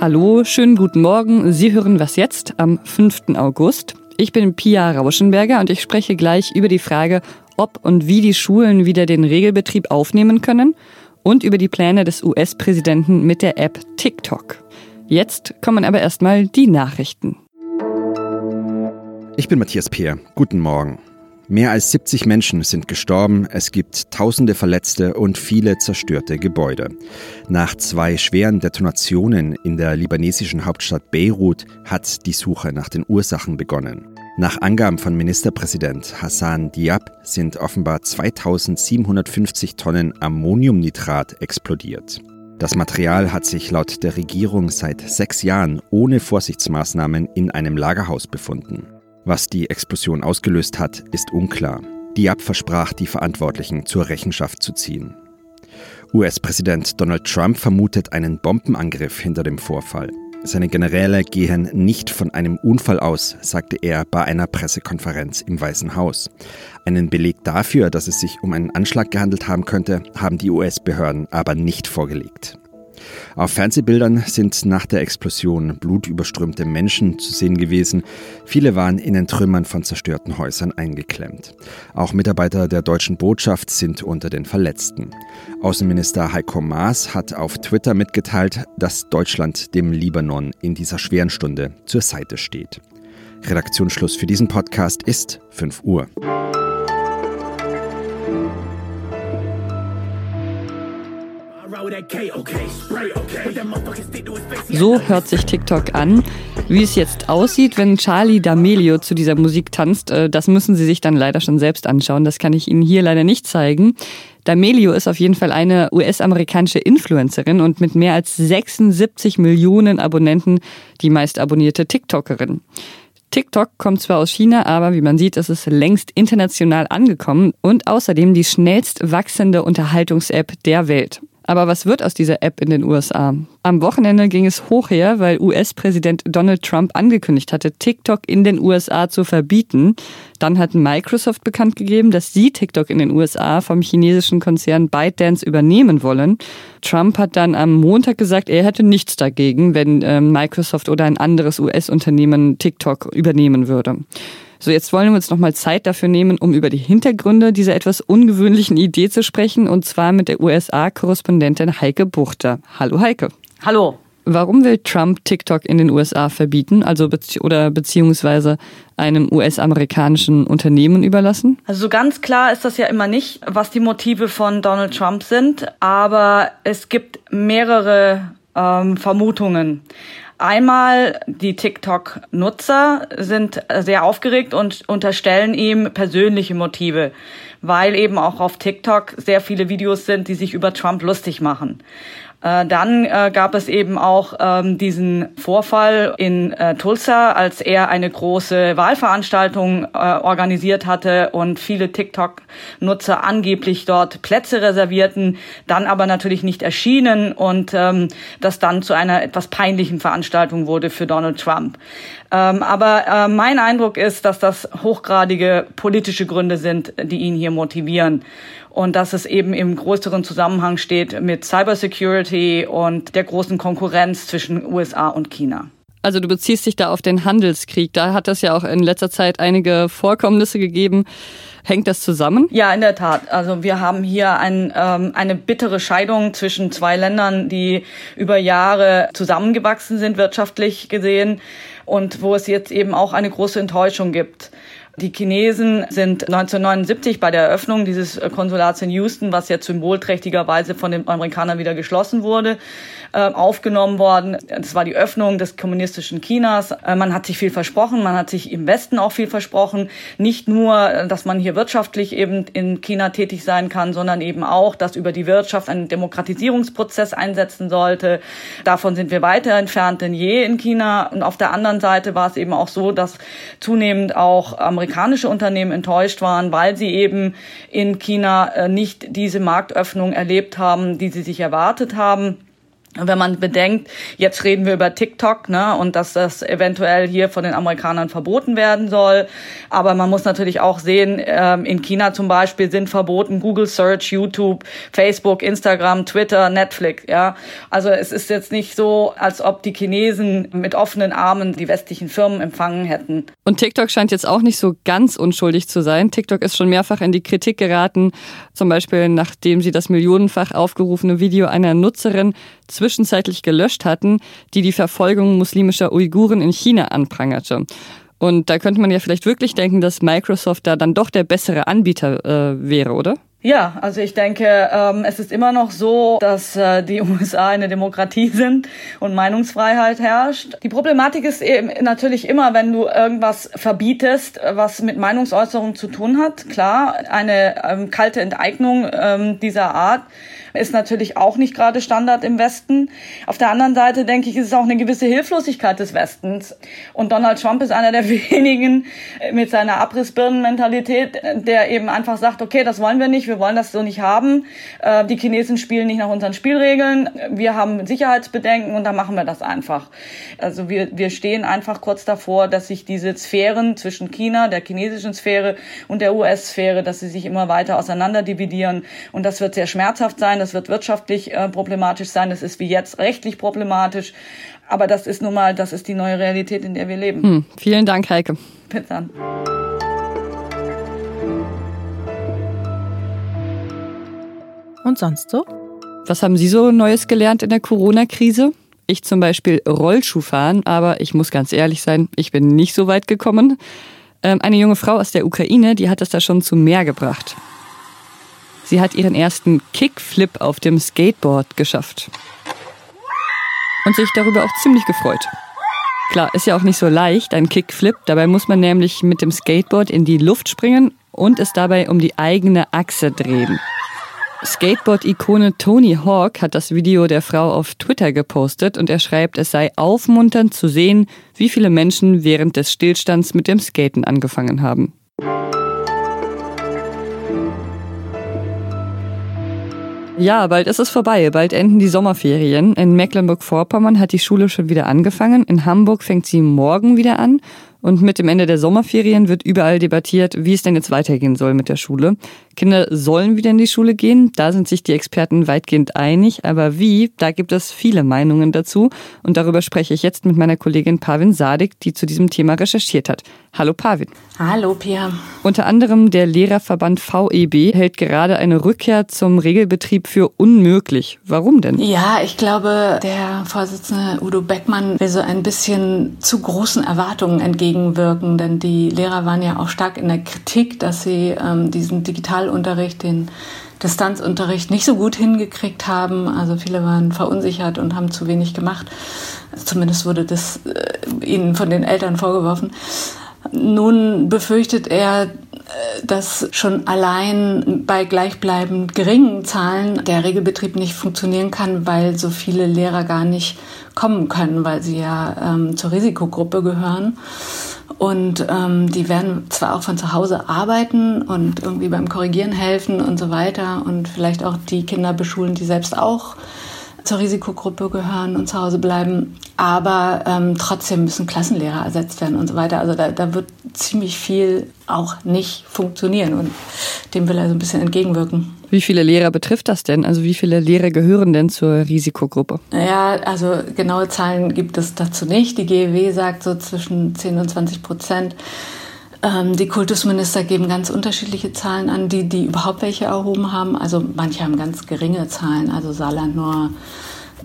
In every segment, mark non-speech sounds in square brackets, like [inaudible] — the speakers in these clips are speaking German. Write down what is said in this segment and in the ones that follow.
Hallo, schönen guten Morgen. Sie hören was jetzt am 5. August. Ich bin Pia Rauschenberger und ich spreche gleich über die Frage, ob und wie die Schulen wieder den Regelbetrieb aufnehmen können und über die Pläne des US-Präsidenten mit der App TikTok. Jetzt kommen aber erstmal die Nachrichten. Ich bin Matthias Peer. Guten Morgen. Mehr als 70 Menschen sind gestorben, es gibt tausende Verletzte und viele zerstörte Gebäude. Nach zwei schweren Detonationen in der libanesischen Hauptstadt Beirut hat die Suche nach den Ursachen begonnen. Nach Angaben von Ministerpräsident Hassan Diab sind offenbar 2750 Tonnen Ammoniumnitrat explodiert. Das Material hat sich laut der Regierung seit sechs Jahren ohne Vorsichtsmaßnahmen in einem Lagerhaus befunden. Was die Explosion ausgelöst hat, ist unklar. Diab versprach, die Verantwortlichen zur Rechenschaft zu ziehen. US-Präsident Donald Trump vermutet einen Bombenangriff hinter dem Vorfall. Seine Generäle gehen nicht von einem Unfall aus, sagte er bei einer Pressekonferenz im Weißen Haus. Einen Beleg dafür, dass es sich um einen Anschlag gehandelt haben könnte, haben die US-Behörden aber nicht vorgelegt. Auf Fernsehbildern sind nach der Explosion blutüberströmte Menschen zu sehen gewesen. Viele waren in den Trümmern von zerstörten Häusern eingeklemmt. Auch Mitarbeiter der deutschen Botschaft sind unter den Verletzten. Außenminister Heiko Maas hat auf Twitter mitgeteilt, dass Deutschland dem Libanon in dieser schweren Stunde zur Seite steht. Redaktionsschluss für diesen Podcast ist 5 Uhr. So hört sich TikTok an. Wie es jetzt aussieht, wenn Charlie D'Amelio zu dieser Musik tanzt, äh, das müssen Sie sich dann leider schon selbst anschauen. Das kann ich Ihnen hier leider nicht zeigen. D'Amelio ist auf jeden Fall eine US-amerikanische Influencerin und mit mehr als 76 Millionen Abonnenten die meist abonnierte TikTokerin. TikTok kommt zwar aus China, aber wie man sieht, ist es längst international angekommen und außerdem die schnellst wachsende Unterhaltungs-App der Welt. Aber was wird aus dieser App in den USA? Am Wochenende ging es hoch her, weil US-Präsident Donald Trump angekündigt hatte, TikTok in den USA zu verbieten. Dann hat Microsoft bekannt gegeben, dass sie TikTok in den USA vom chinesischen Konzern ByteDance übernehmen wollen. Trump hat dann am Montag gesagt, er hätte nichts dagegen, wenn äh, Microsoft oder ein anderes US-Unternehmen TikTok übernehmen würde. So, jetzt wollen wir uns nochmal Zeit dafür nehmen, um über die Hintergründe dieser etwas ungewöhnlichen Idee zu sprechen, und zwar mit der USA-Korrespondentin Heike Buchter. Hallo Heike. Hallo. Warum will Trump TikTok in den USA verbieten, also bezieh oder beziehungsweise einem US-amerikanischen Unternehmen überlassen? Also so ganz klar ist das ja immer nicht, was die Motive von Donald Trump sind, aber es gibt mehrere ähm, Vermutungen. Einmal die TikTok-Nutzer sind sehr aufgeregt und unterstellen ihm persönliche Motive, weil eben auch auf TikTok sehr viele Videos sind, die sich über Trump lustig machen. Äh, dann äh, gab es eben auch ähm, diesen Vorfall in äh, Tulsa, als er eine große Wahlveranstaltung organisiert hatte und viele TikTok-Nutzer angeblich dort Plätze reservierten, dann aber natürlich nicht erschienen und ähm, das dann zu einer etwas peinlichen Veranstaltung wurde für Donald Trump. Ähm, aber äh, mein Eindruck ist, dass das hochgradige politische Gründe sind, die ihn hier motivieren und dass es eben im größeren Zusammenhang steht mit Cybersecurity und der großen Konkurrenz zwischen USA und China. Also du beziehst dich da auf den Handelskrieg. Da hat es ja auch in letzter Zeit einige Vorkommnisse gegeben. Hängt das zusammen? Ja, in der Tat. Also wir haben hier ein, ähm, eine bittere Scheidung zwischen zwei Ländern, die über Jahre zusammengewachsen sind, wirtschaftlich gesehen, und wo es jetzt eben auch eine große Enttäuschung gibt. Die Chinesen sind 1979 bei der Eröffnung dieses Konsulats in Houston, was jetzt symbolträchtigerweise von den Amerikanern wieder geschlossen wurde, äh, aufgenommen worden. Das war die Öffnung des kommunistischen Chinas. Äh, man hat sich viel versprochen, man hat sich im Westen auch viel versprochen. Nicht nur, dass man hier wirtschaftlich eben in China tätig sein kann, sondern eben auch, dass über die Wirtschaft ein Demokratisierungsprozess einsetzen sollte. Davon sind wir weiter entfernt denn je in China. Und auf der anderen Seite war es eben auch so, dass zunehmend auch amerikanische Unternehmen enttäuscht waren, weil sie eben in China äh, nicht diese Marktöffnung erlebt haben, die sie sich erwartet haben. Wenn man bedenkt, jetzt reden wir über TikTok, ne, und dass das eventuell hier von den Amerikanern verboten werden soll. Aber man muss natürlich auch sehen, ähm, in China zum Beispiel sind verboten Google Search, YouTube, Facebook, Instagram, Twitter, Netflix, ja. Also es ist jetzt nicht so, als ob die Chinesen mit offenen Armen die westlichen Firmen empfangen hätten. Und TikTok scheint jetzt auch nicht so ganz unschuldig zu sein. TikTok ist schon mehrfach in die Kritik geraten, zum Beispiel nachdem sie das millionenfach aufgerufene Video einer Nutzerin zwischenzeitlich gelöscht hatten, die die Verfolgung muslimischer Uiguren in China anprangerte. Und da könnte man ja vielleicht wirklich denken, dass Microsoft da dann doch der bessere Anbieter äh, wäre, oder? Ja, also ich denke, ähm, es ist immer noch so, dass äh, die [laughs] USA eine Demokratie sind und Meinungsfreiheit herrscht. Die Problematik ist eben natürlich immer, wenn du irgendwas verbietest, was mit Meinungsäußerung zu tun hat. Klar, eine ähm, kalte Enteignung ähm, dieser Art ist natürlich auch nicht gerade Standard im Westen. Auf der anderen Seite denke ich, ist es auch eine gewisse Hilflosigkeit des Westens. Und Donald Trump ist einer der [laughs] wenigen mit seiner Abrissbirnenmentalität, der eben einfach sagt, okay, das wollen wir nicht, wir wollen das so nicht haben. Äh, die Chinesen spielen nicht nach unseren Spielregeln. Wir haben Sicherheitsbedenken und dann machen wir das einfach. Also wir, wir stehen einfach kurz davor, dass sich diese Sphären zwischen China, der chinesischen Sphäre und der US-Sphäre, dass sie sich immer weiter auseinander dividieren. Und das wird sehr schmerzhaft sein das wird wirtschaftlich äh, problematisch sein, das ist wie jetzt rechtlich problematisch. Aber das ist nun mal, das ist die neue Realität, in der wir leben. Hm, vielen Dank, Heike. Bitte dann. Und sonst so? Was haben Sie so Neues gelernt in der Corona-Krise? Ich zum Beispiel Rollschuh fahren, aber ich muss ganz ehrlich sein, ich bin nicht so weit gekommen. Ähm, eine junge Frau aus der Ukraine, die hat es da schon zu mehr gebracht. Sie hat ihren ersten Kickflip auf dem Skateboard geschafft. Und sich darüber auch ziemlich gefreut. Klar, ist ja auch nicht so leicht, ein Kickflip. Dabei muss man nämlich mit dem Skateboard in die Luft springen und es dabei um die eigene Achse drehen. Skateboard-Ikone Tony Hawk hat das Video der Frau auf Twitter gepostet und er schreibt, es sei aufmunternd zu sehen, wie viele Menschen während des Stillstands mit dem Skaten angefangen haben. Ja, bald ist es vorbei. Bald enden die Sommerferien. In Mecklenburg-Vorpommern hat die Schule schon wieder angefangen. In Hamburg fängt sie morgen wieder an. Und mit dem Ende der Sommerferien wird überall debattiert, wie es denn jetzt weitergehen soll mit der Schule. Kinder sollen wieder in die Schule gehen, da sind sich die Experten weitgehend einig, aber wie, da gibt es viele Meinungen dazu und darüber spreche ich jetzt mit meiner Kollegin Pavin Sadik, die zu diesem Thema recherchiert hat. Hallo Pavin. Hallo Pia. Unter anderem der Lehrerverband VEB hält gerade eine Rückkehr zum Regelbetrieb für unmöglich. Warum denn? Ja, ich glaube, der Vorsitzende Udo Beckmann will so ein bisschen zu großen Erwartungen entgegenwirken, denn die Lehrer waren ja auch stark in der Kritik, dass sie ähm, diesen digital Digitalunterricht, den Distanzunterricht nicht so gut hingekriegt haben. Also viele waren verunsichert und haben zu wenig gemacht. Zumindest wurde das äh, ihnen von den Eltern vorgeworfen. Nun befürchtet er, dass schon allein bei gleichbleibend geringen Zahlen der Regelbetrieb nicht funktionieren kann, weil so viele Lehrer gar nicht kommen können, weil sie ja ähm, zur Risikogruppe gehören. Und ähm, die werden zwar auch von zu Hause arbeiten und irgendwie beim Korrigieren helfen und so weiter und vielleicht auch die Kinder beschulen, die selbst auch zur Risikogruppe gehören und zu Hause bleiben. Aber ähm, trotzdem müssen Klassenlehrer ersetzt werden und so weiter. Also da, da wird ziemlich viel auch nicht funktionieren und dem will er so ein bisschen entgegenwirken. Wie viele Lehrer betrifft das denn? Also wie viele Lehrer gehören denn zur Risikogruppe? Ja, also genaue Zahlen gibt es dazu nicht. Die GEW sagt so zwischen 10 und 20 Prozent. Ähm, die Kultusminister geben ganz unterschiedliche Zahlen an, die, die überhaupt welche erhoben haben. Also manche haben ganz geringe Zahlen, also Saarland nur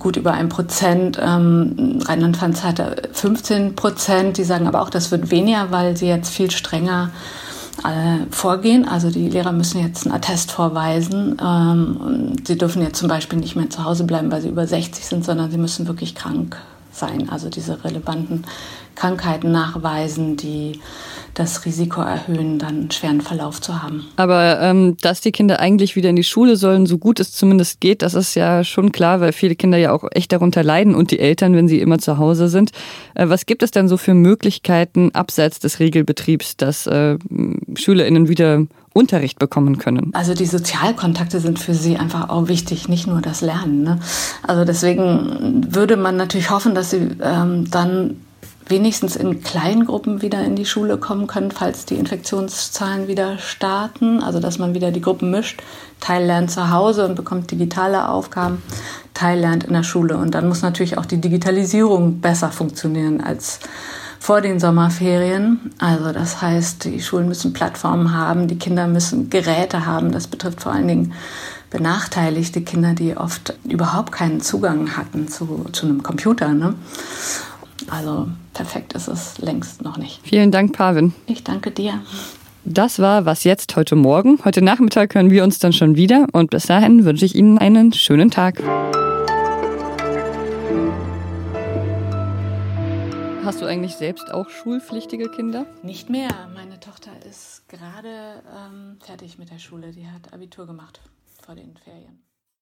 gut über ein Prozent. Ähm, Rheinland-Pfalz hatte 15 Prozent. Die sagen aber auch, das wird weniger, weil sie jetzt viel strenger äh, vorgehen. Also die Lehrer müssen jetzt einen Attest vorweisen. Ähm, sie dürfen jetzt zum Beispiel nicht mehr zu Hause bleiben, weil sie über 60 sind, sondern sie müssen wirklich krank sein. Also diese relevanten Krankheiten nachweisen, die das Risiko erhöhen, dann einen schweren Verlauf zu haben. Aber ähm, dass die Kinder eigentlich wieder in die Schule sollen, so gut es zumindest geht, das ist ja schon klar, weil viele Kinder ja auch echt darunter leiden und die Eltern, wenn sie immer zu Hause sind. Äh, was gibt es denn so für Möglichkeiten abseits des Regelbetriebs, dass äh, SchülerInnen wieder Unterricht bekommen können. Also die Sozialkontakte sind für sie einfach auch wichtig, nicht nur das Lernen. Ne? Also deswegen würde man natürlich hoffen, dass sie ähm, dann wenigstens in kleinen Gruppen wieder in die Schule kommen können, falls die Infektionszahlen wieder starten. Also dass man wieder die Gruppen mischt. Teil lernt zu Hause und bekommt digitale Aufgaben, Teil lernt in der Schule. Und dann muss natürlich auch die Digitalisierung besser funktionieren als vor den Sommerferien. Also das heißt, die Schulen müssen Plattformen haben, die Kinder müssen Geräte haben. Das betrifft vor allen Dingen benachteiligte Kinder, die oft überhaupt keinen Zugang hatten zu, zu einem Computer. Ne? Also perfekt ist es längst noch nicht. Vielen Dank, Pavin. Ich danke dir. Das war Was jetzt heute Morgen. Heute Nachmittag hören wir uns dann schon wieder und bis dahin wünsche ich Ihnen einen schönen Tag. Hast du eigentlich selbst auch schulpflichtige Kinder? Nicht mehr. Meine Tochter ist gerade ähm, fertig mit der Schule. Die hat Abitur gemacht vor den Ferien.